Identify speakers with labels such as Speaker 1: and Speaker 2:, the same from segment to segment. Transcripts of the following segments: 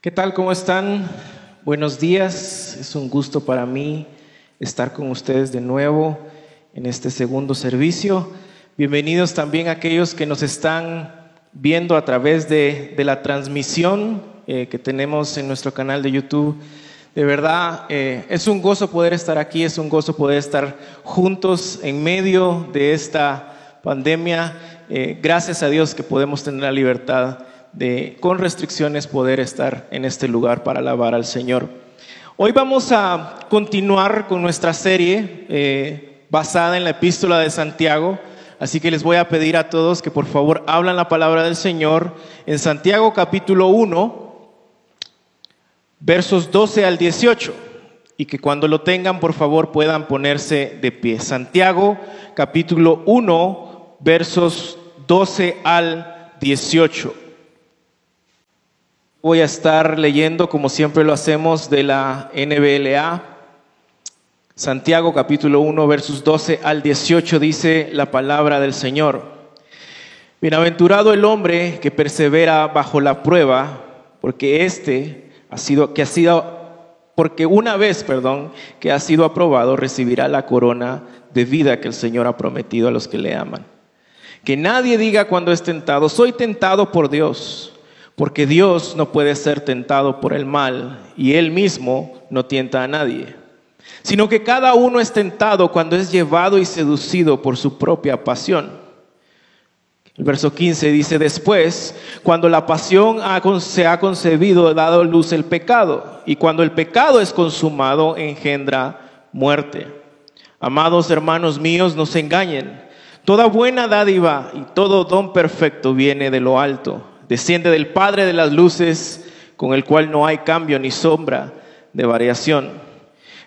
Speaker 1: ¿Qué tal? ¿Cómo están? Buenos días. Es un gusto para mí estar con ustedes de nuevo en este segundo servicio. Bienvenidos también a aquellos que nos están viendo a través de, la transmisión eh, que tenemos en nuestro canal de YouTube. De verdad, eh, es un gozo poder estar aquí, es un gozo poder estar juntos en medio de esta pandemia. Eh, gracias a Dios que podemos tener la libertad de, con restricciones, poder estar en este lugar para alabar al Señor. Hoy vamos a continuar con nuestra serie eh, basada en la epístola de Santiago. Así que les voy a pedir a todos que por favor hablan la palabra del Señor en Santiago capítulo 1, versos 12 al 18. Y que cuando lo tengan, por favor, puedan ponerse de pie. Santiago capítulo 1, versos 12 al 18. Voy a estar leyendo, como siempre lo hacemos, de la NBLA. Santiago capítulo 1, versos 12 al 18 dice la palabra del Señor. Bienaventurado el hombre que persevera bajo la prueba, porque éste ha sido, que ha sido, porque una vez, perdón, que ha sido aprobado, recibirá la corona de vida que el Señor ha prometido a los que le aman. Que nadie diga cuando es tentado, soy tentado por Dios porque Dios no puede ser tentado por el mal y Él mismo no tienta a nadie, sino que cada uno es tentado cuando es llevado y seducido por su propia pasión. El verso 15 dice, después, cuando la pasión se ha concebido, dado luz el pecado, y cuando el pecado es consumado, engendra muerte. Amados hermanos míos, no se engañen. Toda buena dádiva y todo don perfecto viene de lo alto desciende del Padre de las luces, con el cual no hay cambio ni sombra de variación.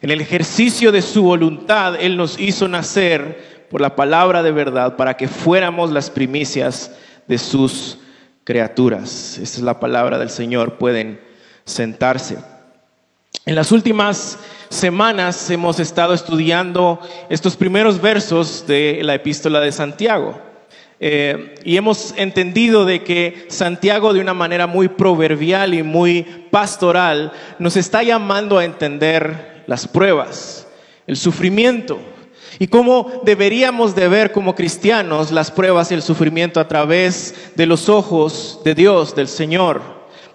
Speaker 1: En el ejercicio de su voluntad, Él nos hizo nacer por la palabra de verdad para que fuéramos las primicias de sus criaturas. Esta es la palabra del Señor, pueden sentarse. En las últimas semanas hemos estado estudiando estos primeros versos de la epístola de Santiago. Eh, y hemos entendido de que Santiago de una manera muy proverbial y muy pastoral nos está llamando a entender las pruebas, el sufrimiento y cómo deberíamos de ver como cristianos las pruebas y el sufrimiento a través de los ojos de Dios, del Señor,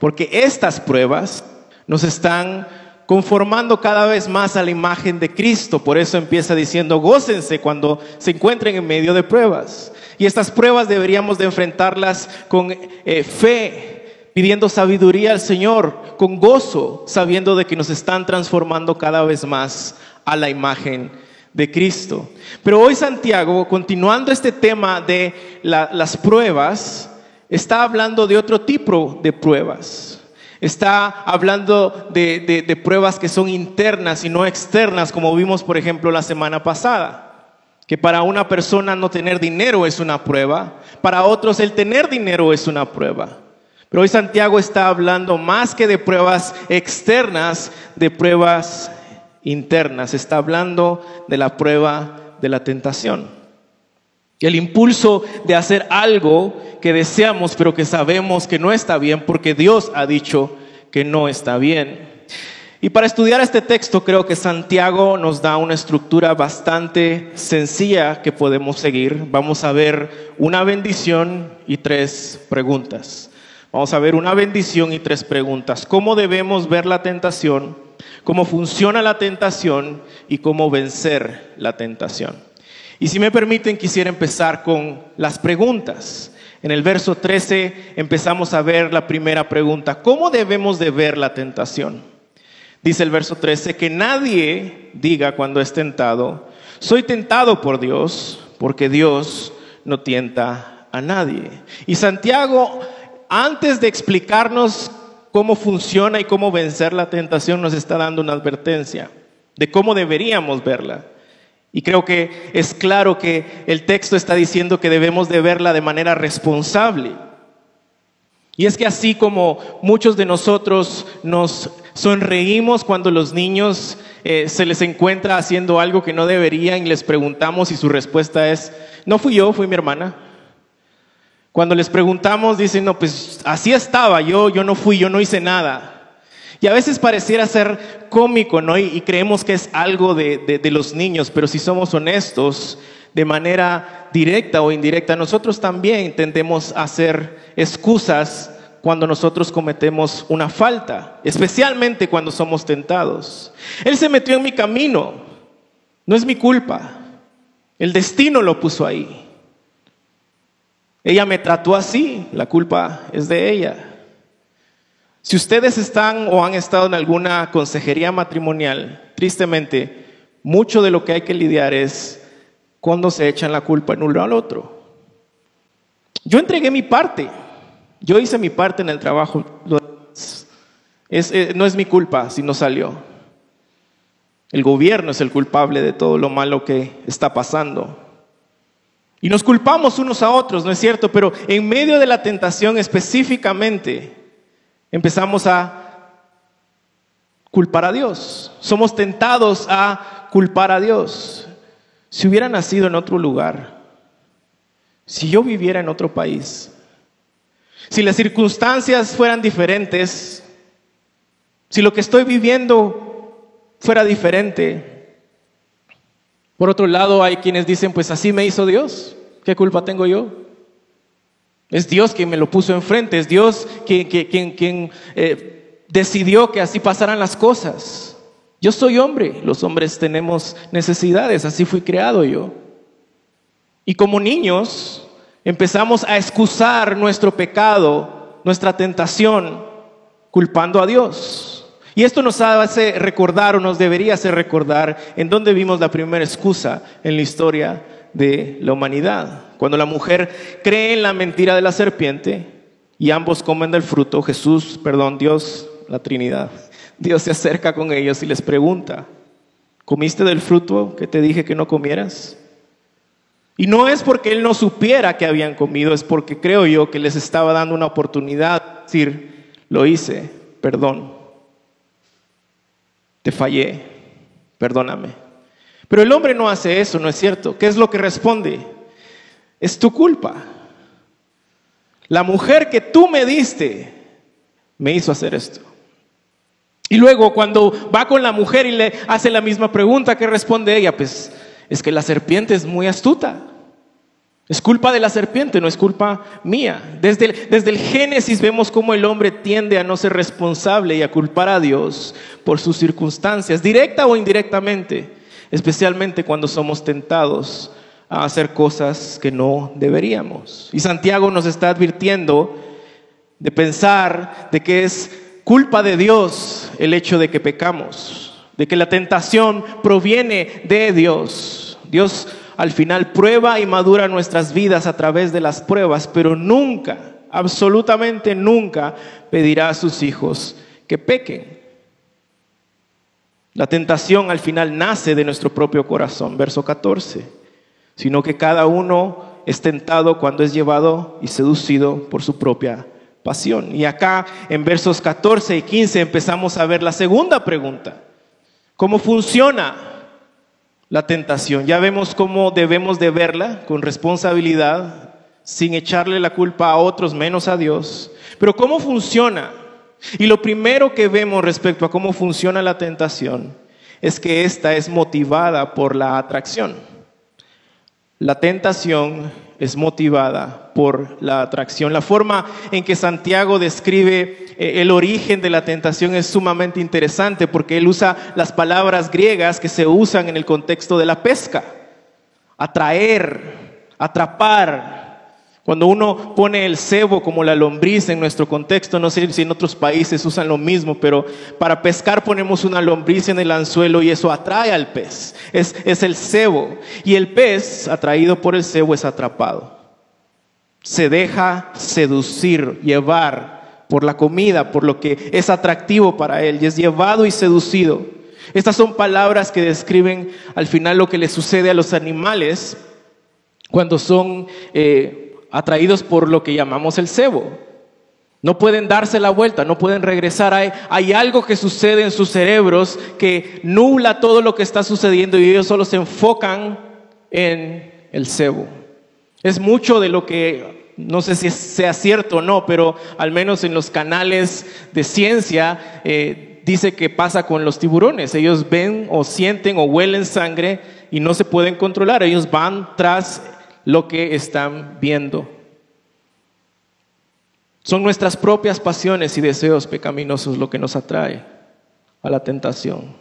Speaker 1: porque estas pruebas nos están conformando cada vez más a la imagen de Cristo. Por eso empieza diciendo, gócense cuando se encuentren en medio de pruebas. Y estas pruebas deberíamos de enfrentarlas con eh, fe, pidiendo sabiduría al Señor, con gozo, sabiendo de que nos están transformando cada vez más a la imagen de Cristo. Pero hoy Santiago, continuando este tema de las pruebas, está hablando de otro tipo de pruebas. Está hablando de, de pruebas que son internas y no externas, como vimos, por ejemplo, la semana pasada que para una persona no tener dinero es una prueba, para otros el tener dinero es una prueba. Pero hoy Santiago está hablando más que de pruebas externas, de pruebas internas. Está hablando de la prueba de la tentación. El impulso de hacer algo que deseamos pero que sabemos que no está bien porque Dios ha dicho que no está bien. Y para estudiar este texto creo que Santiago nos da una estructura bastante sencilla que podemos seguir. Vamos a ver una bendición y tres preguntas. Vamos a ver una bendición y tres preguntas. ¿Cómo debemos ver la tentación? ¿Cómo funciona la tentación? Y cómo vencer la tentación. Y si me permiten, quisiera empezar con las preguntas. En el verso 13 empezamos a ver la primera pregunta. ¿Cómo debemos de ver la tentación? Dice el verso 13, que nadie diga cuando es tentado, soy tentado por Dios, porque Dios no tienta a nadie. Y Santiago, antes de explicarnos cómo funciona y cómo vencer la tentación, nos está dando una advertencia de cómo deberíamos verla. Y creo que es claro que el texto está diciendo que debemos de verla de manera responsable. Y es que así como muchos de nosotros nos Sonreímos cuando los niños eh, se les encuentra haciendo algo que no deberían y les preguntamos y su respuesta es, no fui yo, fui mi hermana. Cuando les preguntamos dicen, no, pues así estaba, yo, yo no fui, yo no hice nada. Y a veces pareciera ser cómico, ¿no? Y, creemos que es algo de, de los niños, pero si somos honestos, de manera directa o indirecta, nosotros también tendemos a hacer excusas cuando nosotros cometemos una falta, especialmente cuando somos tentados. Él se metió en mi camino, no es mi culpa, el destino lo puso ahí. Ella me trató así, la culpa es de ella. Si ustedes están o han estado en alguna consejería matrimonial, tristemente, mucho de lo que hay que lidiar es cuando se echan la culpa en uno al otro. Yo entregué mi parte, yo hice mi parte en el trabajo, eh, no es mi culpa si no salió. El gobierno es el culpable de todo lo malo que está pasando. Y nos culpamos unos a otros, ¿no es cierto? Pero en medio de la tentación específicamente empezamos a culpar a Dios. Somos tentados a culpar a Dios. Si hubiera nacido en otro lugar, si yo viviera en otro país, si las circunstancias fueran diferentes, si lo que estoy viviendo fuera diferente, por otro lado, hay quienes dicen, pues así me hizo Dios, ¿qué culpa tengo yo? Es Dios quien me lo puso enfrente, es Dios quien, eh, decidió que así pasaran las cosas. Yo soy hombre, los hombres tenemos necesidades, así fui creado yo. Y como niños empezamos a excusar nuestro pecado, nuestra tentación, culpando a Dios. Y esto nos hace recordar o nos debería hacer recordar en dónde vimos la primera excusa en la historia de la humanidad. Cuando la mujer cree en la mentira de la serpiente y ambos comen del fruto, Jesús, perdón, Dios, la Trinidad, Dios se acerca con ellos y les pregunta, ¿comiste del fruto que te dije que no comieras? Y no es porque él no supiera que habían comido, es porque creo yo que les estaba dando una oportunidad de decir, lo hice, perdón te fallé, perdóname. Pero el hombre no hace eso, ¿no es cierto? ¿Qué es lo que responde? Es tu culpa. La mujer que tú me diste me hizo hacer esto. Y luego cuando va con la mujer y le hace la misma pregunta, ¿qué responde ella? Pues es que la serpiente es muy astuta. Es culpa de la serpiente, no es culpa mía. Desde el, desde el, Génesis vemos cómo el hombre tiende a no ser responsable y a culpar a Dios por sus circunstancias, directa o indirectamente, especialmente cuando somos tentados a hacer cosas que no deberíamos. Y Santiago nos está advirtiendo de pensar de que es culpa de Dios el hecho de que pecamos, de que la tentación proviene de Dios. Dios al final prueba y madura nuestras vidas a través de las pruebas, pero nunca, absolutamente nunca pedirá a sus hijos que pequen. La tentación al final nace de nuestro propio corazón, verso 14, sino que cada uno es tentado cuando es llevado y seducido por su propia pasión. Y acá en versos 14 y 15 empezamos a ver la segunda pregunta. ¿Cómo funciona la tentación. Ya vemos cómo debemos de verla con responsabilidad, sin echarle la culpa a otros menos a Dios. Pero ¿cómo funciona? Y lo primero que vemos respecto a cómo funciona la tentación es que esta es motivada por la atracción. La tentación es motivada por la atracción. La forma en que Santiago describe eh, el origen de la tentación es sumamente interesante porque él usa las palabras griegas que se usan en el contexto de la pesca. Atraer, atrapar, cuando uno pone el cebo como la lombriz en nuestro contexto, no sé si en otros países usan lo mismo, pero para pescar ponemos una lombriz en el anzuelo y eso atrae al pez. Es, es el cebo. Y el pez, atraído por el cebo, es atrapado. Se deja seducir, llevar por la comida, por lo que es atractivo para él, y es llevado y seducido. Estas son palabras que describen al final lo que le sucede a los animales cuando son... Eh, atraídos por lo que llamamos el cebo. No pueden darse la vuelta, no pueden regresar. Hay, algo que sucede en sus cerebros que nula todo lo que está sucediendo y ellos solo se enfocan en el cebo. Es mucho de lo que, no sé si sea cierto o no, pero al menos en los canales de ciencia, eh, dice que pasa con los tiburones. Ellos ven o sienten o huelen sangre y no se pueden controlar. Ellos van tras lo que están viendo. Son nuestras propias pasiones y deseos pecaminosos lo que nos atrae a la tentación.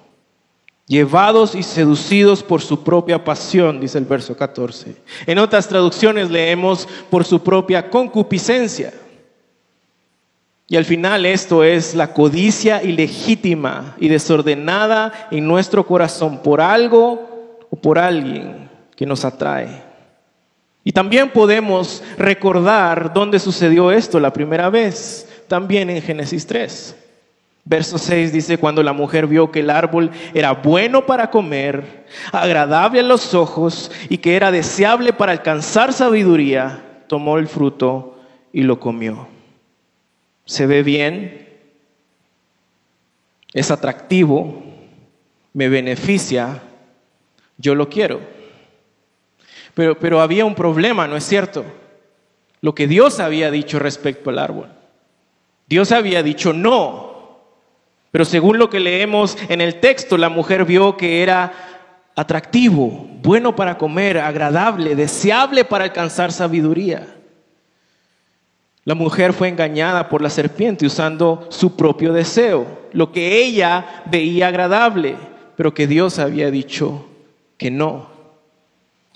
Speaker 1: Llevados y seducidos por su propia pasión, dice el verso 14. En otras traducciones leemos por su propia concupiscencia. Y al final esto es la codicia ilegítima y desordenada en nuestro corazón por algo o por alguien que nos atrae. Y también podemos recordar dónde sucedió esto la primera vez, también en Génesis 3. Verso 6 dice, cuando la mujer vio que el árbol era bueno para comer, agradable a los ojos y que era deseable para alcanzar sabiduría, tomó el fruto y lo comió. Se ve bien, es atractivo, me beneficia, yo lo quiero. Pero, pero había un problema, ¿no es cierto? Lo que Dios había dicho respecto al árbol. Dios había dicho no. Pero según lo que leemos en el texto, la mujer vio que era atractivo, bueno para comer, agradable, deseable para alcanzar sabiduría. La mujer fue engañada por la serpiente usando su propio deseo, lo que ella veía agradable, pero que Dios había dicho que no.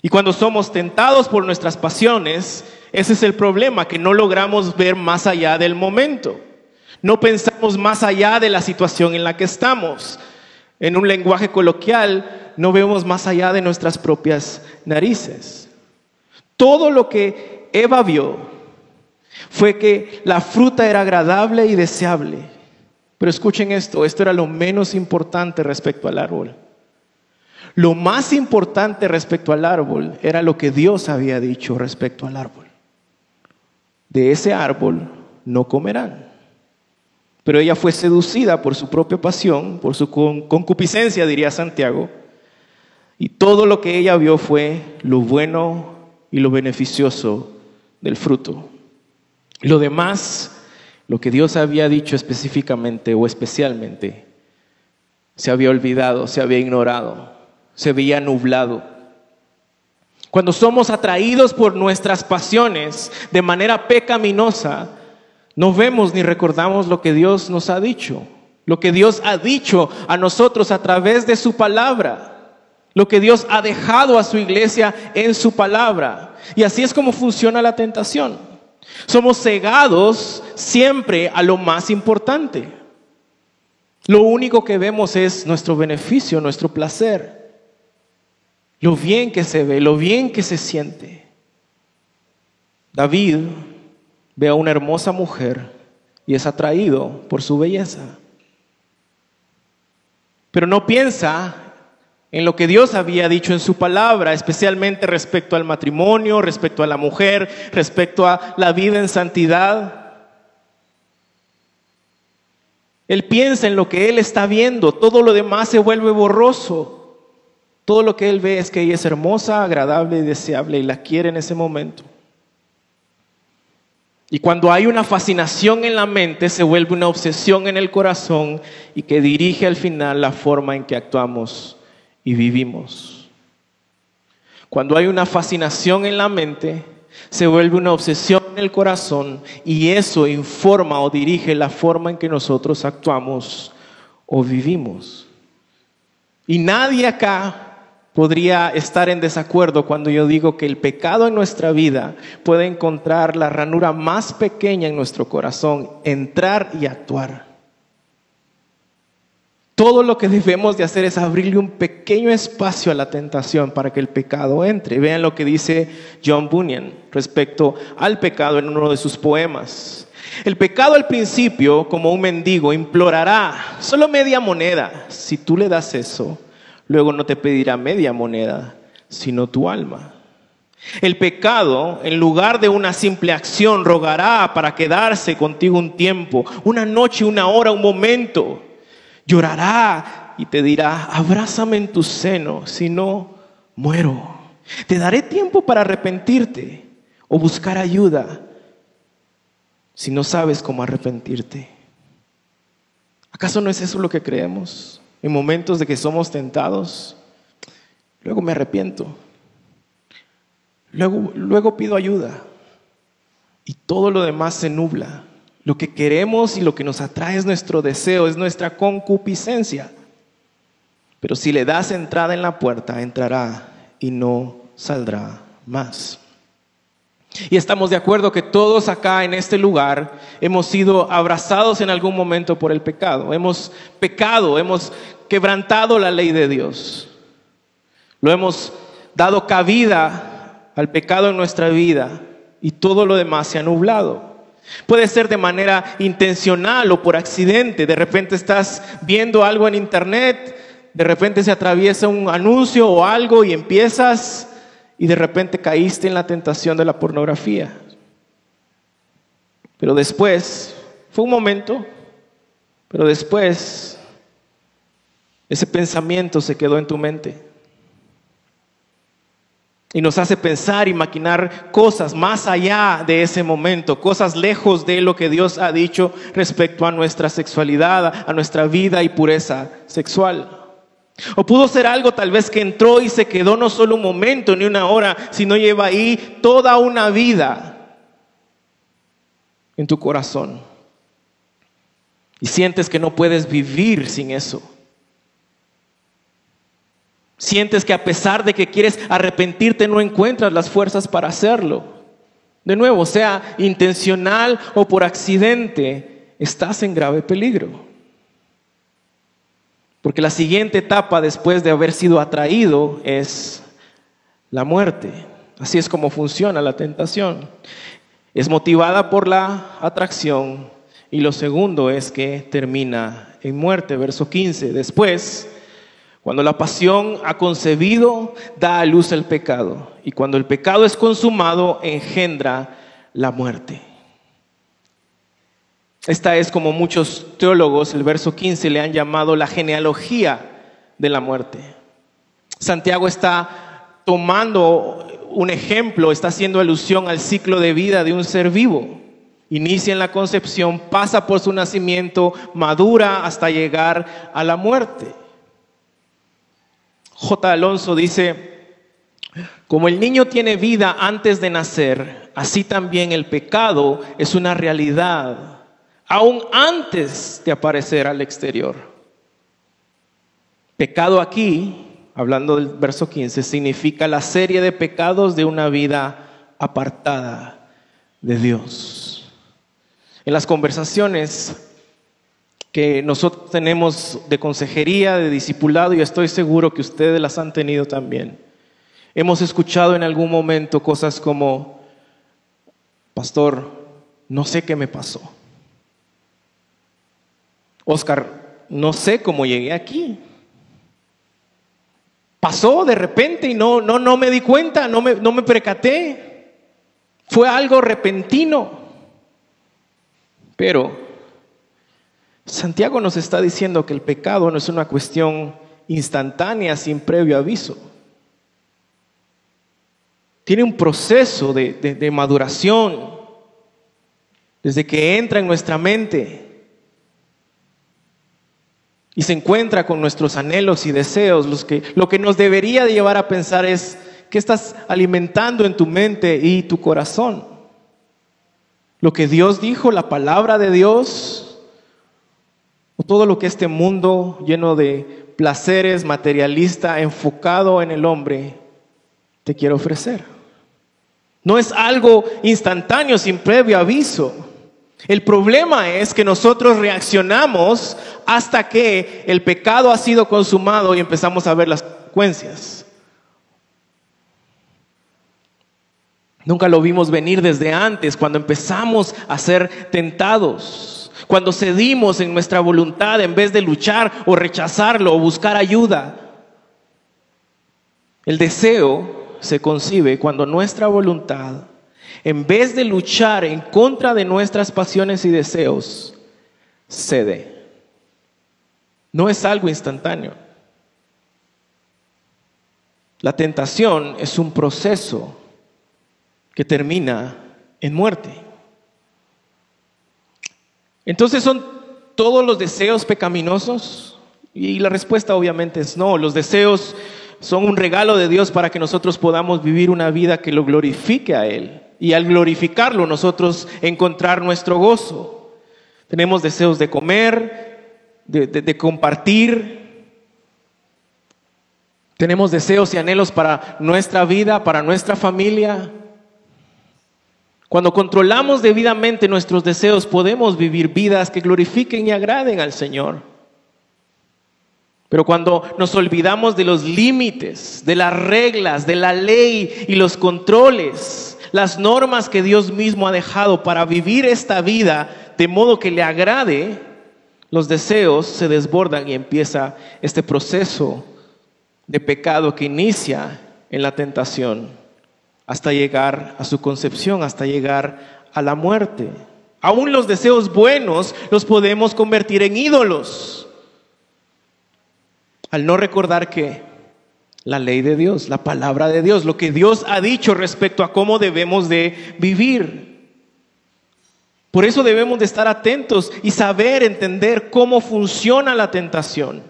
Speaker 1: Y cuando somos tentados por nuestras pasiones, ese es el problema, que no logramos ver más allá del momento. No pensamos más allá de la situación en la que estamos. En un lenguaje coloquial, no vemos más allá de nuestras propias narices. Todo lo que Eva vio fue que la fruta era agradable y deseable. Pero escuchen esto, esto era lo menos importante respecto al árbol. Lo más importante respecto al árbol era lo que Dios había dicho respecto al árbol. De ese árbol no comerán. Pero ella fue seducida por su propia pasión, por su concupiscencia, diría Santiago, y todo lo que ella vio fue lo bueno y lo beneficioso del fruto. Lo demás, lo que Dios había dicho específicamente o especialmente, se había olvidado, se había ignorado se veía nublado. Cuando somos atraídos por nuestras pasiones de manera pecaminosa, no vemos ni recordamos lo que Dios nos ha dicho, lo que Dios ha dicho a nosotros a través de su palabra, lo que Dios ha dejado a su iglesia en su palabra. Y así es como funciona la tentación. Somos cegados siempre a lo más importante. Lo único que vemos es nuestro beneficio, nuestro placer lo bien que se ve, lo bien que se siente. David ve a una hermosa mujer y es atraído por su belleza. Pero no piensa en lo que Dios había dicho en su palabra, especialmente respecto al matrimonio, respecto a la mujer, respecto a la vida en santidad. Él piensa en lo que él está viendo, todo lo demás se vuelve borroso. Todo lo que él ve es que ella es hermosa, agradable y deseable y la quiere en ese momento. Y cuando hay una fascinación en la mente, se vuelve una obsesión en el corazón y que dirige al final la forma en que actuamos y vivimos. Cuando hay una fascinación en la mente, se vuelve una obsesión en el corazón y eso informa o dirige la forma en que nosotros actuamos o vivimos. Y nadie acá podría estar en desacuerdo cuando yo digo que el pecado en nuestra vida puede encontrar la ranura más pequeña en nuestro corazón, entrar y actuar. Todo lo que debemos de hacer es abrirle un pequeño espacio a la tentación para que el pecado entre. Vean lo que dice John Bunyan respecto al pecado en uno de sus poemas. El pecado al principio, como un mendigo, implorará solo media moneda. Si tú le das eso, luego no te pedirá media moneda, sino tu alma. El pecado, en lugar de una simple acción, rogará para quedarse contigo un tiempo, una noche, una hora, un momento. Llorará y te dirá, abrázame en tu seno, si no, muero. Te daré tiempo para arrepentirte o buscar ayuda si no sabes cómo arrepentirte. ¿Acaso no es eso lo que creemos? En momentos de que somos tentados, luego me arrepiento, luego, luego pido ayuda y todo lo demás se nubla. Lo que queremos y lo que nos atrae es nuestro deseo, es nuestra concupiscencia. Pero si le das entrada en la puerta, entrará y no saldrá más. Y estamos de acuerdo que todos acá en este lugar hemos sido abrazados en algún momento por el pecado. Hemos pecado, hemos quebrantado la ley de Dios. Lo hemos dado cabida al pecado en nuestra vida y todo lo demás se ha nublado. Puede ser de manera intencional o por accidente. De repente estás viendo algo en internet, de repente se atraviesa un anuncio o algo y empiezas y de repente caíste en la tentación de la pornografía. Pero después, fue un momento, pero después ese pensamiento se quedó en tu mente. Y nos hace pensar y maquinar cosas más allá de ese momento, cosas lejos de lo que Dios ha dicho respecto a nuestra sexualidad, a nuestra vida y pureza sexual. O pudo ser algo tal vez que entró y se quedó no solo un momento ni una hora, sino lleva ahí toda una vida en tu corazón. Y sientes que no puedes vivir sin eso. Sientes que a pesar de que quieres arrepentirte, no encuentras las fuerzas para hacerlo. De nuevo, sea intencional o por accidente, estás en grave peligro. Porque la siguiente etapa después de haber sido atraído es la muerte. Así es como funciona la tentación. Es motivada por la atracción y lo segundo es que termina en muerte. Verso 15. Después cuando la pasión ha concebido, da a luz el pecado. Y cuando el pecado es consumado, engendra la muerte. Esta es como muchos teólogos, el verso 15, le han llamado la genealogía de la muerte. Santiago está tomando un ejemplo, está haciendo alusión al ciclo de vida de un ser vivo. Inicia en la concepción, pasa por su nacimiento, madura hasta llegar a la muerte. J. Alonso dice, como el niño tiene vida antes de nacer, así también el pecado es una realidad, aún antes de aparecer al exterior. Pecado aquí, hablando del verso 15, significa la serie de pecados de una vida apartada de Dios. En las conversaciones que nosotros tenemos de consejería, de discipulado, y estoy seguro que ustedes las han tenido también. Hemos escuchado en algún momento cosas como, pastor, no sé qué me pasó. Oscar, no sé cómo llegué aquí. Pasó de repente y no, no, no me di cuenta, no me, no me percaté. Fue algo repentino. Pero Santiago nos está diciendo que el pecado no es una cuestión instantánea sin previo aviso. Tiene un proceso de, maduración desde que entra en nuestra mente y se encuentra con nuestros anhelos y deseos. Los que, lo que nos debería de llevar a pensar es qué estás alimentando en tu mente y tu corazón. Lo que Dios dijo, la palabra de Dios, o todo lo que este mundo lleno de placeres, materialista, enfocado en el hombre, te quiere ofrecer. No es algo instantáneo sin previo aviso. El problema es que nosotros reaccionamos hasta que el pecado ha sido consumado y empezamos a ver las consecuencias. Nunca lo vimos venir desde antes, cuando empezamos a ser tentados cuando cedimos en nuestra voluntad en vez de luchar o rechazarlo o buscar ayuda. El deseo se concibe cuando nuestra voluntad, en vez de luchar en contra de nuestras pasiones y deseos, cede. No es algo instantáneo. La tentación es un proceso que termina en muerte. Entonces son todos los deseos pecaminosos? Y la respuesta obviamente es no. Los deseos son un regalo de Dios para que nosotros podamos vivir una vida que lo glorifique a Él. Y al glorificarlo nosotros encontrar nuestro gozo. Tenemos deseos de comer, de, de compartir. Tenemos deseos y anhelos para nuestra vida, para nuestra familia. Cuando controlamos debidamente nuestros deseos, podemos vivir vidas que glorifiquen y agraden al Señor. Pero cuando nos olvidamos de los límites, de las reglas, de la ley y los controles, las normas que Dios mismo ha dejado para vivir esta vida de modo que le agrade, los deseos se desbordan y empieza este proceso de pecado que inicia en la tentación hasta llegar a su concepción, hasta llegar a la muerte. Aún los deseos buenos los podemos convertir en ídolos. Al no recordar que la ley de Dios, la palabra de Dios, lo que Dios ha dicho respecto a cómo debemos de vivir. Por eso debemos de estar atentos y saber entender cómo funciona la tentación.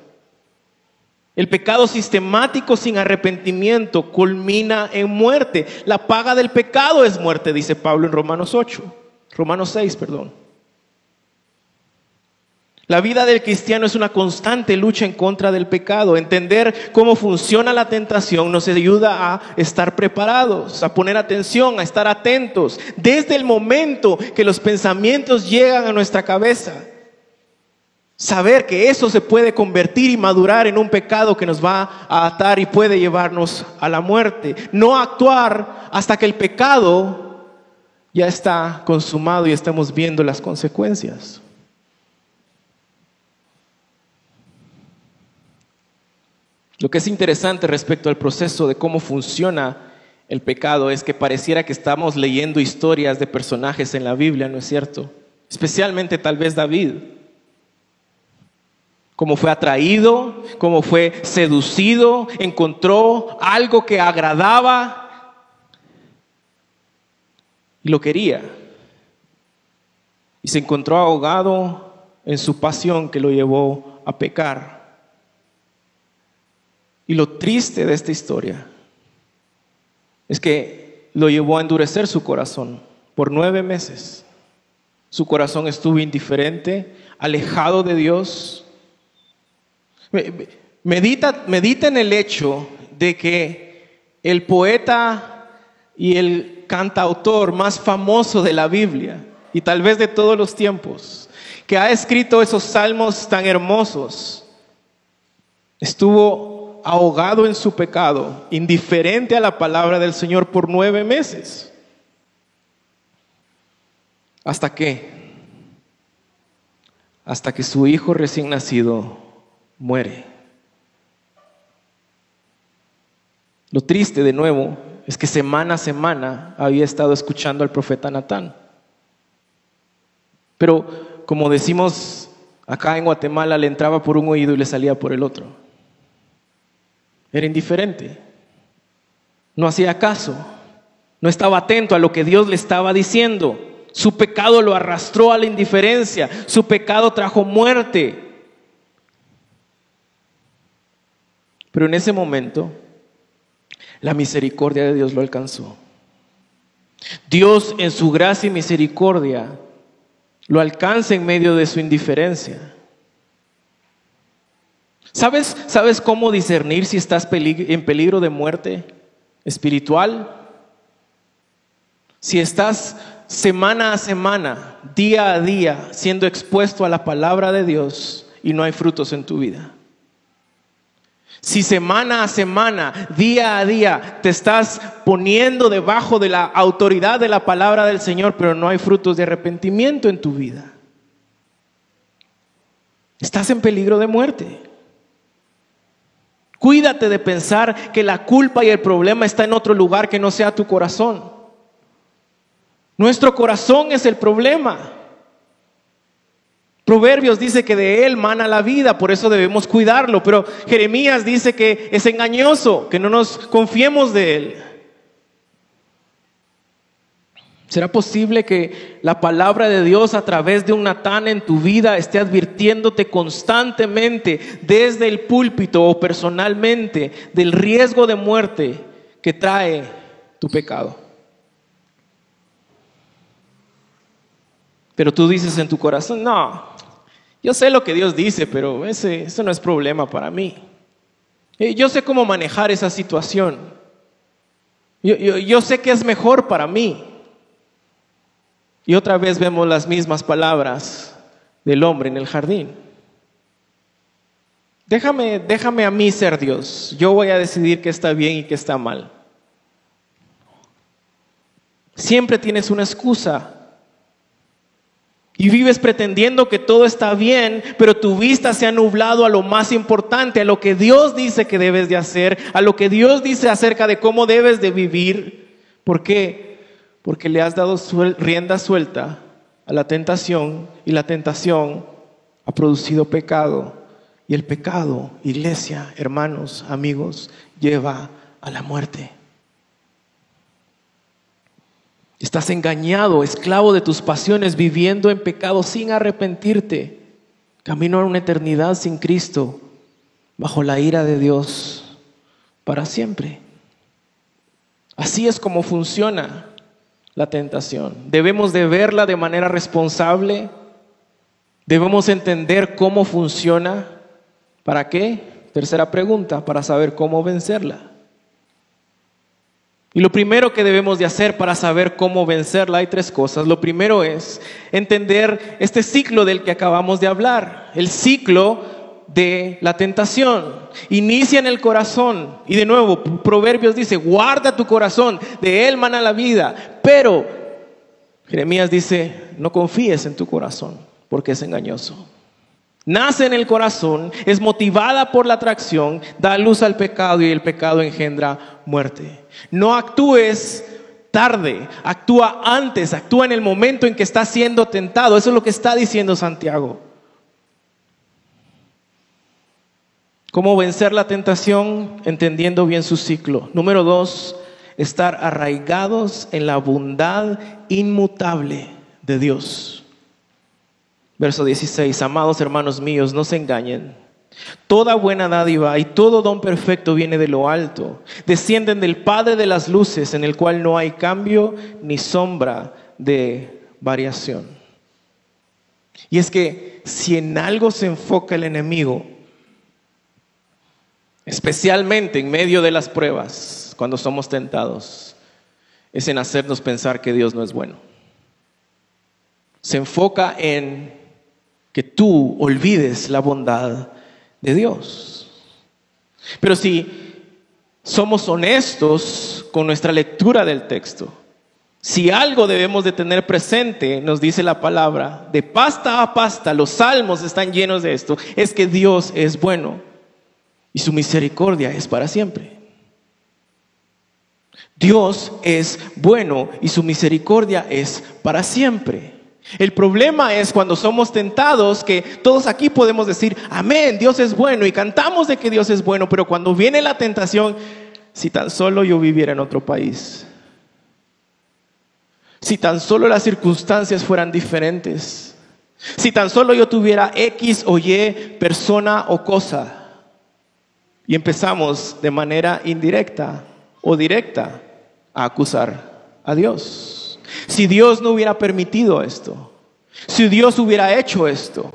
Speaker 1: El pecado sistemático sin arrepentimiento culmina en muerte. La paga del pecado es muerte, dice Pablo en Romanos 8, Romanos 6, perdón. La vida del cristiano es una constante lucha en contra del pecado. Entender cómo funciona la tentación nos ayuda a estar preparados, a poner atención, a estar atentos, desde el momento que los pensamientos llegan a nuestra cabeza. Saber que eso se puede convertir y madurar en un pecado que nos va a atar y puede llevarnos a la muerte. No actuar hasta que el pecado ya está consumado y estamos viendo las consecuencias. Lo que es interesante respecto al proceso de cómo funciona el pecado es que pareciera que estamos leyendo historias de personajes en la Biblia, ¿no es cierto? Especialmente tal vez David cómo fue atraído, cómo fue seducido, encontró algo que agradaba y lo quería. Y se encontró ahogado en su pasión que lo llevó a pecar. Y lo triste de esta historia es que lo llevó a endurecer su corazón por nueve meses. Su corazón estuvo indiferente, alejado de Dios, Medita, medita en el hecho de que el poeta y el cantautor más famoso de la Biblia, y tal vez de todos los tiempos, que ha escrito esos salmos tan hermosos, estuvo ahogado en su pecado, indiferente a la palabra del Señor por nueve meses. ¿Hasta qué? Hasta que su hijo recién nacido muere. Lo triste de nuevo es que semana a semana había estado escuchando al profeta Natán. Pero como decimos acá en Guatemala, le entraba por un oído y le salía por el otro. Era indiferente. No hacía caso. No estaba atento a lo que Dios le estaba diciendo. Su pecado lo arrastró a la indiferencia. Su pecado trajo muerte. Pero en ese momento, la misericordia de Dios lo alcanzó. Dios en su gracia y misericordia lo alcanza en medio de su indiferencia. ¿Sabes, ¿Sabes cómo discernir si estás en peligro de muerte espiritual? Si estás semana a semana, día a día, siendo expuesto a la palabra de Dios y no hay frutos en tu vida. Si semana a semana, día a día, te estás poniendo debajo de la autoridad de la palabra del Señor, pero no hay frutos de arrepentimiento en tu vida, estás en peligro de muerte. Cuídate de pensar que la culpa y el problema está en otro lugar que no sea tu corazón. Nuestro corazón es el problema. Proverbios dice que de él mana la vida, por eso debemos cuidarlo, pero Jeremías dice que es engañoso, que no nos confiemos de él. ¿Será posible que la palabra de Dios a través de un Natán en tu vida esté advirtiéndote constantemente desde el púlpito o personalmente del riesgo de muerte que trae tu pecado? Pero tú dices en tu corazón, no, yo sé lo que Dios dice, pero ese, no es problema para mí. Eh, yo sé cómo manejar esa situación. yo sé que es mejor para mí. Y otra vez vemos las mismas palabras del hombre en el jardín. Déjame, déjame a mí ser Dios. Yo voy a decidir qué está bien y qué está mal. Siempre tienes una excusa. Y vives pretendiendo que todo está bien, pero tu vista se ha nublado a lo más importante, a lo que Dios dice que debes de hacer, a lo que Dios dice acerca de cómo debes de vivir. ¿Por qué? Porque le has dado rienda suelta a la tentación y la tentación ha producido pecado. Y el pecado, iglesia, hermanos, amigos, lleva a la muerte. Estás engañado, esclavo de tus pasiones, viviendo en pecado sin arrepentirte, camino a una eternidad sin Cristo, bajo la ira de Dios para siempre. Así es como funciona la tentación. Debemos de verla de manera responsable. Debemos entender cómo funciona. ¿Para qué? Tercera pregunta, para saber cómo vencerla. Y lo primero que debemos de hacer para saber cómo vencerla hay tres cosas. Lo primero es entender este ciclo del que acabamos de hablar, el ciclo de la tentación. Inicia en el corazón. Y de nuevo, Proverbios dice, guarda tu corazón, de él mana la vida. Pero Jeremías dice, no confíes en tu corazón, porque es engañoso. Nace en el corazón, es motivada por la atracción, da luz al pecado y el pecado engendra muerte. No actúes tarde, actúa antes, actúa en el momento en que estás siendo tentado. Eso es lo que está diciendo Santiago. ¿Cómo vencer la tentación? Entendiendo bien su ciclo. Número dos, estar arraigados en la bondad inmutable de Dios. Verso 16, amados hermanos míos, no se engañen. Toda buena dádiva y todo don perfecto viene de lo alto. Descienden del Padre de las luces, en el cual no hay cambio ni sombra de variación. Y es que si en algo se enfoca el enemigo, especialmente en medio de las pruebas, cuando somos tentados, es en hacernos pensar que Dios no es bueno. Se enfoca en que tú olvides la bondad de Dios. Pero si somos honestos con nuestra lectura del texto, si algo debemos de tener presente, nos dice la palabra, de pasta a pasta, los salmos están llenos de esto, es que Dios es bueno y su misericordia es para siempre. Dios es bueno y su misericordia es para siempre. El problema es cuando somos tentados que todos aquí podemos decir, amén, Dios es bueno y cantamos de que Dios es bueno, pero cuando viene la tentación, si tan solo yo viviera en otro país, si tan solo las circunstancias fueran diferentes, si tan solo yo tuviera X o Y persona o cosa, y empezamos de manera indirecta o directa a acusar a Dios. Si Dios no hubiera permitido esto, si Dios hubiera hecho esto,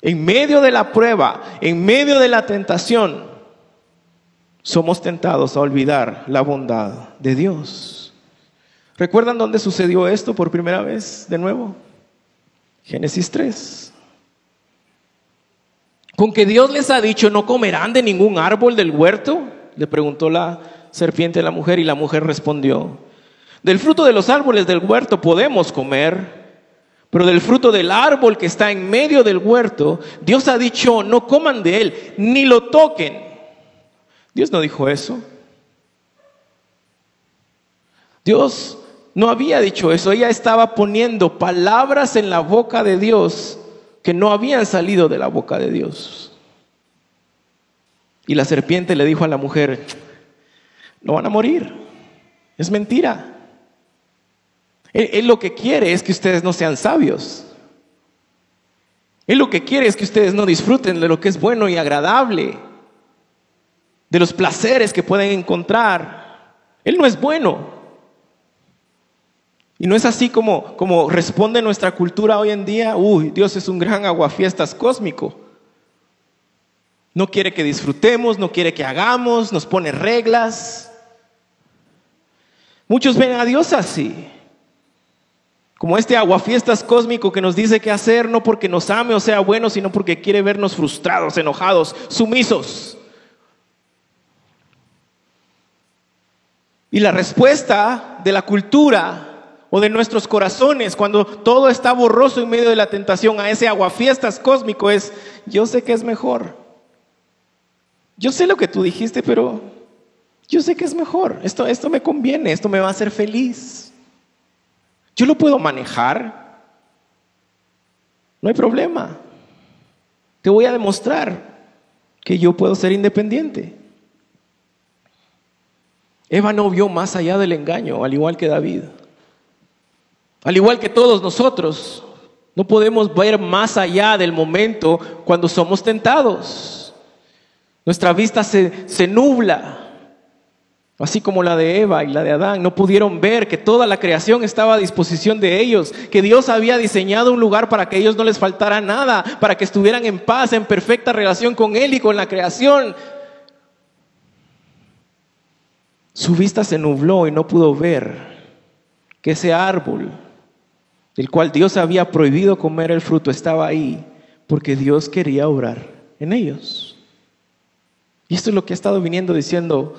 Speaker 1: en medio de la prueba, en medio de la tentación, somos tentados a olvidar la bondad de Dios. ¿Recuerdan dónde sucedió esto por primera vez de nuevo? Génesis 3. ¿Con que Dios les ha dicho no comerán de ningún árbol del huerto? Le preguntó la serpiente a la mujer y la mujer respondió, del fruto de los árboles del huerto podemos comer, pero del fruto del árbol que está en medio del huerto, Dios ha dicho no coman de él, ni lo toquen. Dios no dijo eso. Dios no había dicho eso, ella estaba poniendo palabras en la boca de Dios que no habían salido de la boca de Dios. Y la serpiente le dijo a la mujer, no van a morir, es mentira. Él, lo que quiere es que ustedes no sean sabios. Él lo que quiere es que ustedes no disfruten de lo que es bueno y agradable, de los placeres que pueden encontrar. Él no es bueno. Y no es así como, como responde nuestra cultura hoy en día, uy, Dios es un gran aguafiestas cósmico. No quiere que disfrutemos, no quiere que hagamos, nos pone reglas. Muchos ven a Dios así. Como este aguafiestas cósmico que nos dice qué hacer, no porque nos ame o sea bueno, sino porque quiere vernos frustrados, enojados, sumisos. Y la respuesta de la cultura o de nuestros corazones cuando todo está borroso en medio de la tentación a ese aguafiestas cósmico es, yo sé que es mejor. Yo sé lo que tú dijiste, pero yo sé que es mejor. Esto, esto me conviene, esto me va a hacer feliz. Yo lo puedo manejar. No hay problema. Te voy a demostrar que yo puedo ser independiente. Eva no vio más allá del engaño, al igual que David. Al igual que todos nosotros, no podemos ver más allá del momento cuando somos tentados. Nuestra vista se, se nubla, así como la de Eva y la de Adán. No pudieron ver que toda la creación estaba a disposición de ellos, que Dios había diseñado un lugar para que ellos no les faltara nada, para que estuvieran en paz, en perfecta relación con Él y con la creación. Su vista se nubló y no pudo ver que ese árbol del cual Dios había prohibido comer el fruto, estaba ahí porque Dios quería obrar en ellos. Y esto es lo que ha estado viniendo diciendo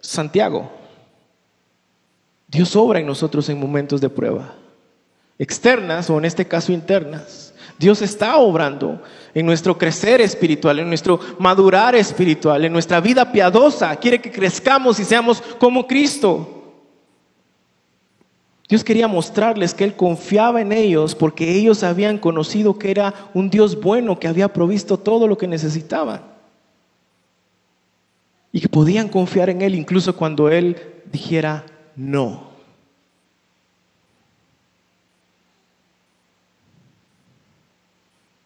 Speaker 1: Santiago. Dios obra en nosotros en momentos de prueba, externas o en este caso internas. Dios está obrando en nuestro crecer espiritual, en nuestro madurar espiritual, en nuestra vida piadosa. Quiere que crezcamos y seamos como Cristo. Dios quería mostrarles que Él confiaba en ellos porque ellos habían conocido que era un Dios bueno que había provisto todo lo que necesitaban. Y que podían confiar en Él incluso cuando Él dijera no.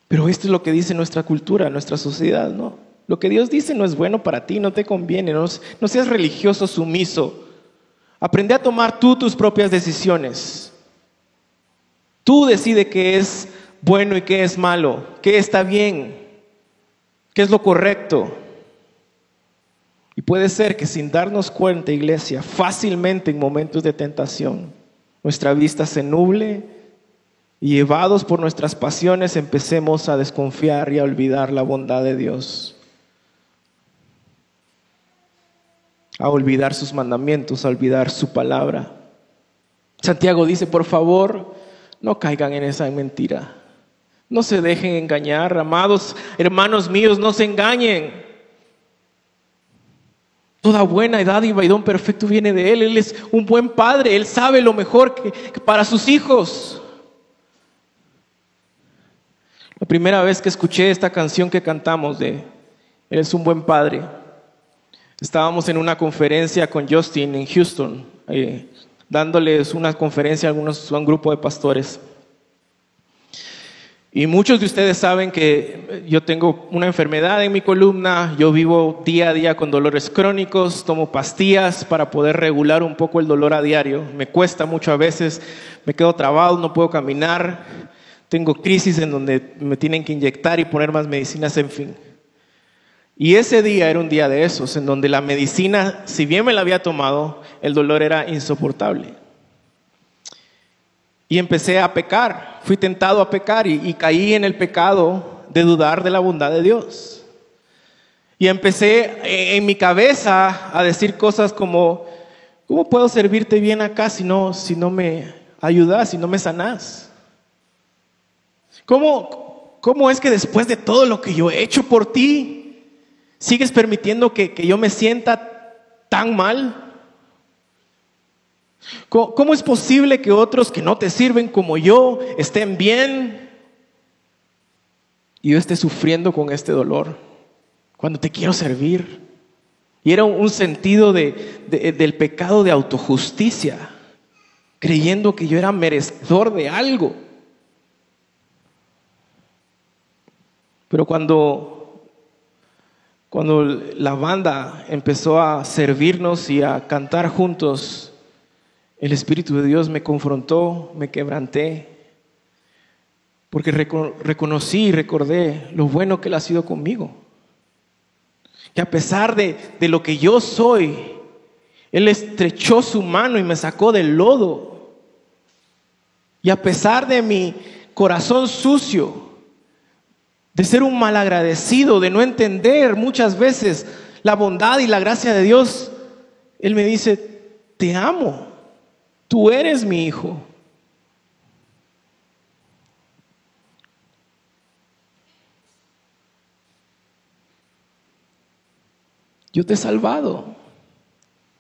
Speaker 1: Pero esto es lo que dice nuestra cultura, nuestra sociedad, ¿no? Lo que Dios dice no es bueno para ti, no te conviene, no, no seas religioso sumiso. Aprende a tomar tú tus propias decisiones. Tú decide qué es bueno y qué es malo, qué está bien, qué es lo correcto. Y puede ser que sin darnos cuenta, iglesia, fácilmente en momentos de tentación, nuestra vista se nuble y llevados por nuestras pasiones empecemos a desconfiar y a olvidar la bondad de Dios. A olvidar sus mandamientos, a olvidar su palabra. Santiago dice, por favor, no caigan en esa mentira. No se dejen engañar, amados hermanos míos, no se engañen. Toda buena edad y don perfecto viene de Él. Él es un buen padre, Él sabe lo mejor que para sus hijos. La primera vez que escuché esta canción que cantamos de Él es un buen padre, Estábamos en una conferencia con Justin en Houston, eh, dándoles una conferencia a, algunos, a un grupo de pastores. Y muchos de ustedes saben que yo tengo una enfermedad en mi columna, yo vivo día a día con dolores crónicos, tomo pastillas para poder regular un poco el dolor a diario. Me cuesta mucho a veces, me quedo trabado, no puedo caminar, tengo crisis en donde me tienen que inyectar y poner más medicinas, en fin. Y ese día era un día de esos, en donde la medicina, si bien me la había tomado, el dolor era insoportable. Y empecé a pecar, fui tentado a pecar y, caí en el pecado de dudar de la bondad de Dios. Y empecé en, mi cabeza a decir cosas como, ¿cómo puedo servirte bien acá si no, si no me ayudas, si no me sanás? ¿Cómo, ¿Cómo es que después de todo lo que yo he hecho por ti, ¿Sigues permitiendo que, yo me sienta tan mal? ¿Cómo, es posible que otros que no te sirven como yo estén bien y yo esté sufriendo con este dolor cuando te quiero servir? Y era un sentido del pecado de autojusticia. creyendo que yo era merecedor de algo. Pero cuando, cuando la banda empezó a servirnos y a cantar juntos, el Espíritu de Dios me confrontó, me quebranté, porque reconocí y recordé lo bueno que Él ha sido conmigo. Que a pesar de, de lo que yo soy, Él estrechó su mano y me sacó del lodo. Y a pesar de mi corazón sucio, de ser un malagradecido, de no entender muchas veces la bondad y la gracia de Dios, Él me dice, te amo, tú eres mi hijo. Yo te he salvado.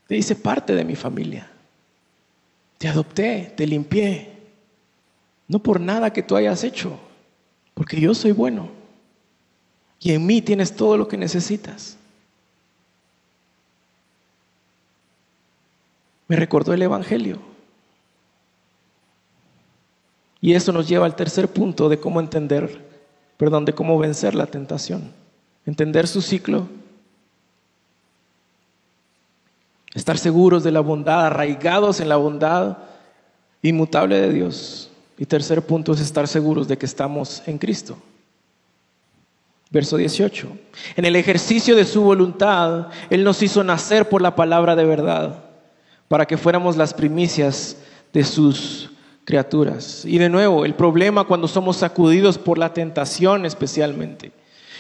Speaker 1: Te hice parte de mi familia. Te adopté, te limpié. No por nada que tú hayas hecho, porque yo soy bueno. Y en mí tienes todo lo que necesitas. Me recordó el Evangelio. Y eso nos lleva al tercer punto de cómo entender, perdón, de cómo vencer la tentación. Entender su ciclo Estar seguros de la bondad, arraigados en la bondad inmutable de Dios. Y tercer punto es estar seguros de que estamos en Cristo. Verso 18. En el ejercicio de su voluntad, Él nos hizo nacer por la palabra de verdad, para que fuéramos las primicias de sus criaturas. Y de nuevo, el problema cuando somos sacudidos por la tentación especialmente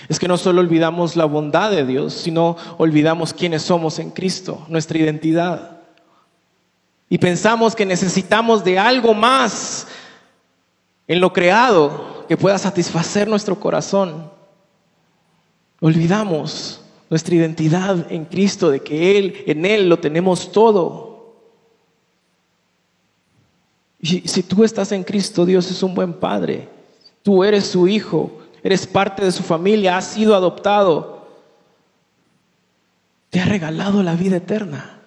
Speaker 1: es que no solo olvidamos la bondad de Dios, sino olvidamos quiénes somos en Cristo, nuestra identidad. Y pensamos que necesitamos de algo más en lo creado que pueda satisfacer nuestro corazón. Olvidamos nuestra identidad en Cristo, de que Él, en Él lo tenemos todo. Y si tú estás en Cristo, Dios es un buen Padre. Tú eres su Hijo eres parte de su familia, has sido adoptado, te ha regalado la vida eterna.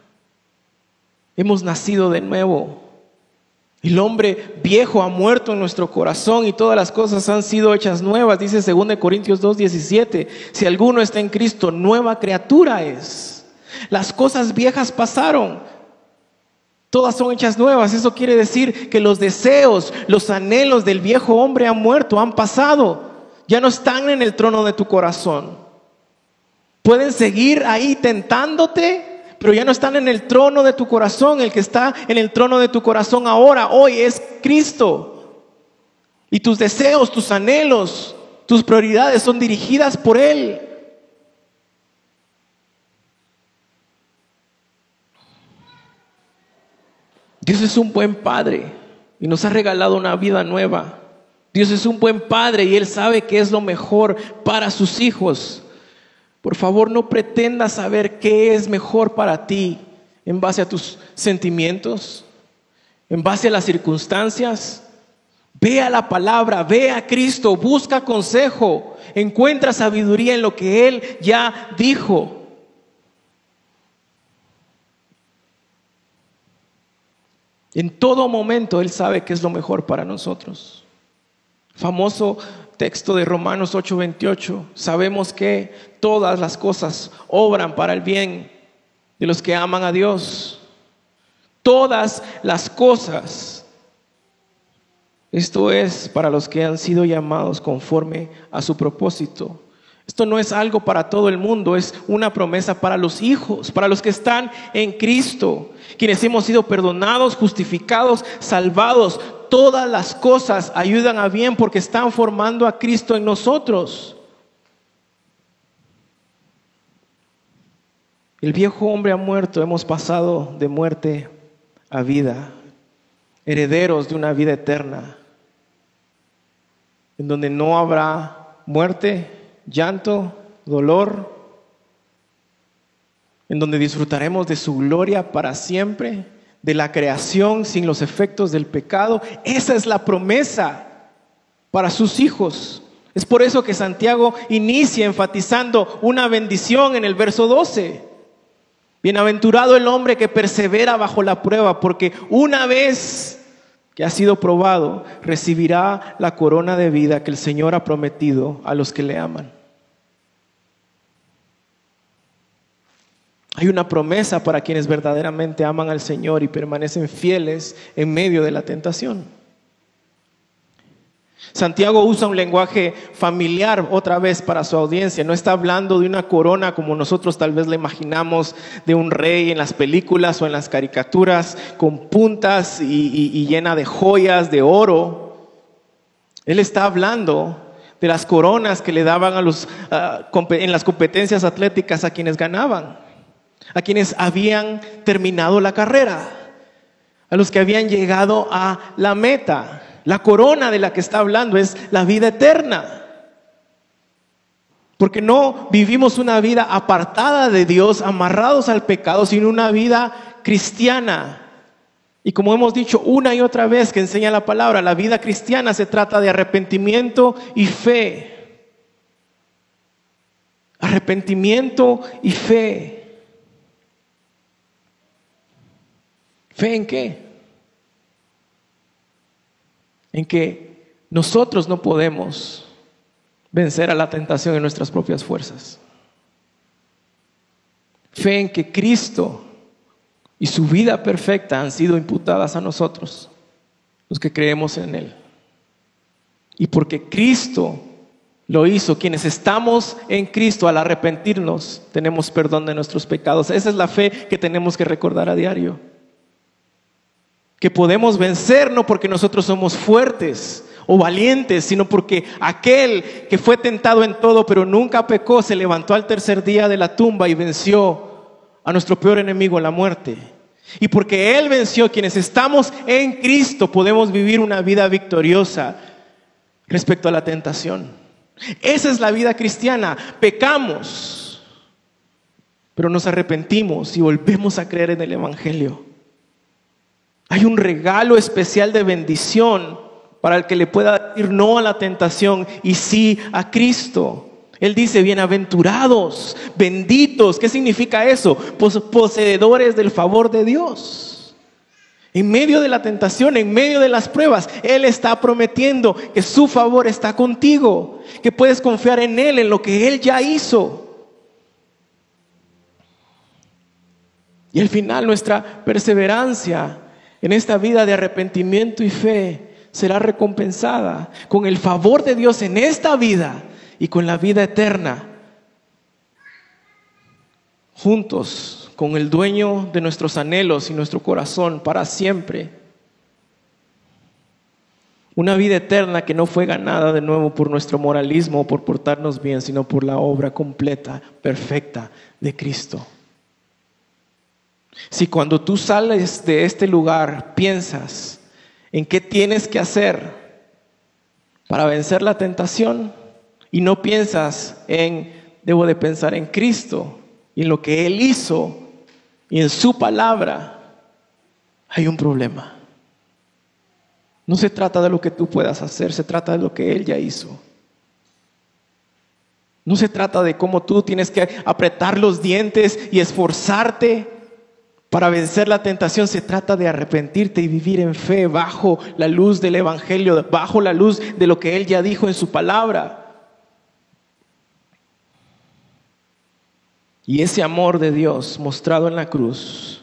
Speaker 1: Hemos nacido de nuevo. El hombre viejo ha muerto en nuestro corazón y todas las cosas han sido hechas nuevas, dice 2 Corintios 2:17. Si alguno está en Cristo, nueva criatura es. Las cosas viejas pasaron, todas son hechas nuevas. Eso quiere decir que los deseos, los anhelos del viejo hombre han muerto, han pasado ya no están en el trono de tu corazón. Pueden seguir ahí tentándote, pero ya no están en el trono de tu corazón. El que está en el trono de tu corazón ahora, hoy, es Cristo. Y tus deseos, tus anhelos, tus prioridades son dirigidas por Él. Dios es un buen Padre y nos ha regalado una vida nueva. Dios es un buen padre y Él sabe que es lo mejor para sus hijos. Por favor, no pretendas saber qué es mejor para ti en base a tus sentimientos, en base a las circunstancias. Ve a la palabra, ve a Cristo, busca consejo, encuentra sabiduría en lo que Él ya dijo. En todo momento Él sabe qué es lo mejor para nosotros. Famoso texto de Romanos 8:28. Sabemos que todas las cosas obran para el bien de los que aman a Dios. Todas las cosas. Esto es para los que han sido llamados conforme a su propósito. Esto no es algo para todo el mundo, es una promesa para los hijos, para los que están en Cristo, quienes hemos sido perdonados, justificados, salvados todas las cosas ayudan a bien porque están formando a Cristo en nosotros. El viejo hombre ha muerto, hemos pasado de muerte a vida, herederos de una vida eterna, en donde no habrá muerte, llanto, dolor, en donde disfrutaremos de su gloria para siempre de la creación sin los efectos del pecado. Esa es la promesa para sus hijos. Es por eso que Santiago inicia enfatizando una bendición en el verso 12. Bienaventurado el hombre que persevera bajo la prueba, porque una vez que ha sido probado, recibirá la corona de vida que el Señor ha prometido a los que le aman. Hay una promesa para quienes verdaderamente aman al Señor y permanecen fieles en medio de la tentación. Santiago usa un lenguaje familiar otra vez para su audiencia. No está hablando de una corona como nosotros tal vez le imaginamos de un rey en las películas o en las caricaturas, con puntas y, llena de joyas, de oro. Él está hablando de las coronas que le daban a los, en las competencias atléticas a quienes ganaban, a quienes habían terminado la carrera, a los que habían llegado a la meta. La corona de la que está hablando es la vida eterna. Porque no vivimos una vida apartada de Dios, amarrados al pecado, sino una vida cristiana. Y como hemos dicho una y otra vez que enseña la palabra, la vida cristiana se trata de arrepentimiento y fe. Arrepentimiento y fe. ¿Fe en qué? en que nosotros no podemos vencer a la tentación en nuestras propias fuerzas. Fe en que Cristo y su vida perfecta han sido imputadas a nosotros, los que creemos en Él. Y porque Cristo lo hizo, quienes estamos en Cristo al arrepentirnos, tenemos perdón de nuestros pecados. Esa es la fe que tenemos que recordar a diario que podemos vencer no porque nosotros somos fuertes o valientes, sino porque aquel que fue tentado en todo pero nunca pecó, se levantó al tercer día de la tumba y venció a nuestro peor enemigo, la muerte. Y porque Él venció, quienes estamos en Cristo, podemos vivir una vida victoriosa respecto a la tentación. Esa es la vida cristiana. Pecamos, pero nos arrepentimos y volvemos a creer en el Evangelio. Hay un regalo especial de bendición para el que le pueda decir no a la tentación y sí a Cristo. Él dice, bienaventurados, benditos. ¿Qué significa eso? poseedores del favor de Dios. En medio de la tentación, en medio de las pruebas, Él está prometiendo que su favor está contigo, que puedes confiar en Él, en lo que Él ya hizo. Y al final nuestra perseverancia en esta vida de arrepentimiento y fe será recompensada con el favor de Dios en esta vida y con la vida eterna. Juntos con el dueño de nuestros anhelos y nuestro corazón para siempre. Una vida eterna que no fue ganada de nuevo por nuestro moralismo o por portarnos bien, sino por la obra completa, perfecta de Cristo. Si cuando tú sales de este lugar piensas en qué tienes que hacer para vencer la tentación y no piensas en, debo de pensar en Cristo y en lo que Él hizo y en su palabra, hay un problema. No se trata de lo que tú puedas hacer, se trata de lo que Él ya hizo. No se trata de cómo tú tienes que apretar los dientes y esforzarte para vencer la tentación se trata de arrepentirte y vivir en fe bajo la luz del Evangelio, bajo la luz de lo que Él ya dijo en su palabra. Y ese amor de Dios mostrado en la cruz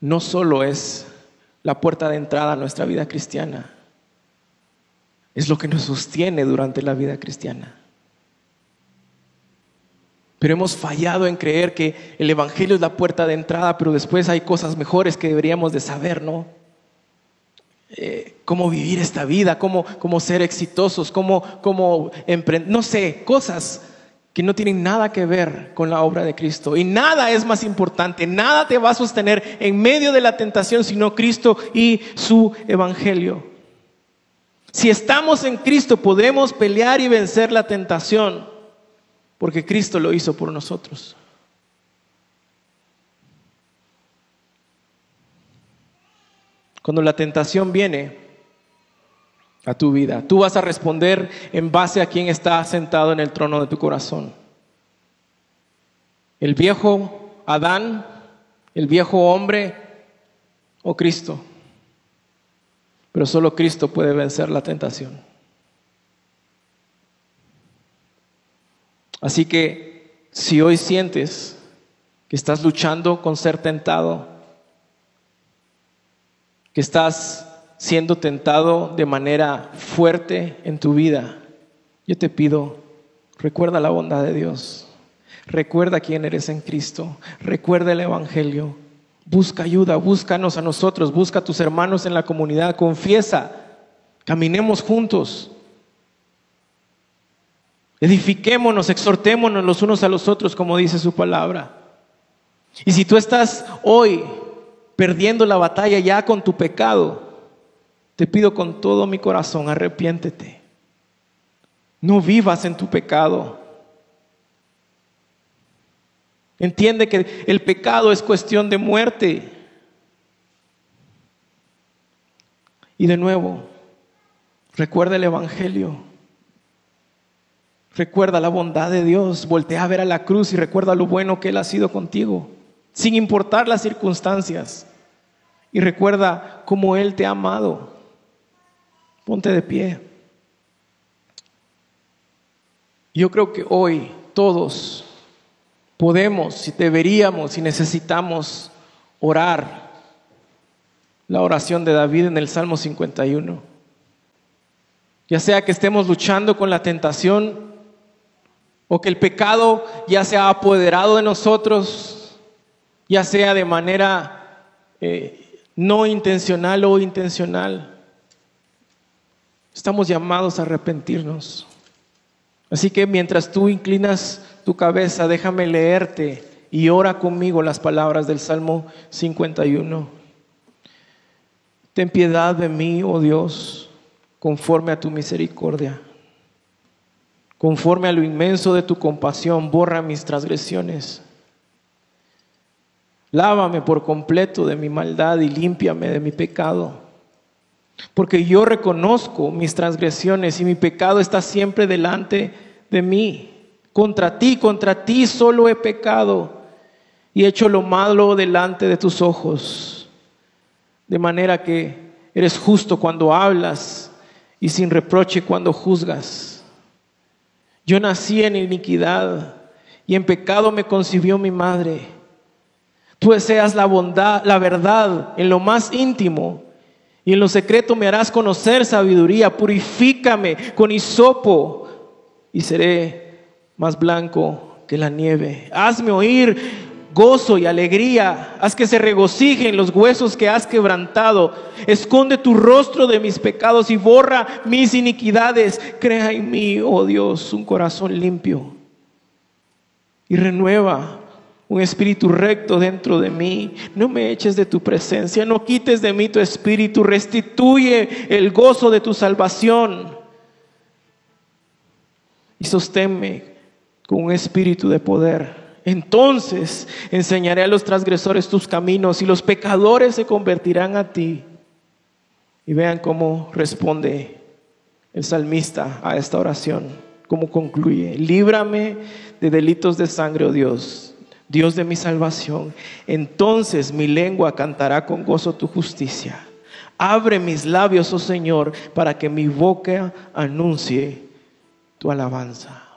Speaker 1: no solo es la puerta de entrada a nuestra vida cristiana, es lo que nos sostiene durante la vida cristiana. Pero hemos fallado en creer que el Evangelio es la puerta de entrada, pero después hay cosas mejores que deberíamos de saber, ¿no? Eh, cómo vivir esta vida, cómo, cómo ser exitosos, cómo, cómo emprender, no sé, cosas que no tienen nada que ver con la obra de Cristo. Y nada es más importante, nada te va a sostener en medio de la tentación sino Cristo y su Evangelio. Si estamos en Cristo podemos pelear y vencer la tentación porque Cristo lo hizo por nosotros. Cuando la tentación viene a tu vida, tú vas a responder en base a quien está sentado en el trono de tu corazón. El viejo Adán, el viejo hombre o Cristo. Pero solo Cristo puede vencer la tentación. Así que si hoy sientes que estás luchando con ser tentado, que estás siendo tentado de manera fuerte en tu vida, yo te pido, recuerda la bondad de Dios, recuerda quién eres en Cristo, recuerda el Evangelio, busca ayuda, búscanos a nosotros, busca a tus hermanos en la comunidad, confiesa, caminemos juntos. Edifiquémonos, exhortémonos los unos a los otros, como dice su palabra. Y si tú estás hoy perdiendo la batalla ya con tu pecado, te pido con todo mi corazón, arrepiéntete. No vivas en tu pecado. Entiende que el pecado es cuestión de muerte. Y de nuevo, recuerda el Evangelio. Recuerda la bondad de Dios. Voltea a ver a la cruz y recuerda lo bueno que Él ha sido contigo, sin importar las circunstancias. Y recuerda cómo Él te ha amado. Ponte de pie. Yo creo que hoy todos podemos, y deberíamos y necesitamos orar la oración de David en el Salmo 51. Ya sea que estemos luchando con la tentación o que el pecado ya se ha apoderado de nosotros, ya sea de manera eh, no intencional o intencional. Estamos llamados a arrepentirnos. Así que mientras tú inclinas tu cabeza, déjame leerte y ora conmigo las palabras del Salmo 51. Ten piedad de mí, oh Dios, conforme a tu misericordia. Conforme a lo inmenso de tu compasión, borra mis transgresiones. Lávame por completo de mi maldad y límpiame de mi pecado. Porque yo reconozco mis transgresiones y mi pecado está siempre delante de mí. Contra ti, contra ti solo he pecado y he hecho lo malo delante de tus ojos. De manera que eres justo cuando hablas y sin reproche cuando juzgas. Yo nací en iniquidad y en pecado me concibió mi madre. Tú deseas la bondad, la verdad en lo más íntimo y en lo secreto me harás conocer sabiduría. Purifícame con hisopo y seré más blanco que la nieve. Hazme oír gozo y alegría. Haz que se regocijen los huesos que has quebrantado. Esconde tu rostro de mis pecados y borra mis iniquidades. Crea en mí, oh Dios, un corazón limpio. Y renueva un espíritu recto dentro de mí. No me eches de tu presencia, no quites de mí tu espíritu. Restituye el gozo de tu salvación y sosténme con un espíritu de poder. Entonces enseñaré a los transgresores tus caminos y los pecadores se convertirán a ti. Y vean cómo responde el salmista a esta oración, cómo concluye. Líbrame de delitos de sangre, oh Dios, Dios de mi salvación. Entonces mi lengua cantará con gozo tu justicia. Abre mis labios, oh Señor, para que mi boca anuncie tu alabanza.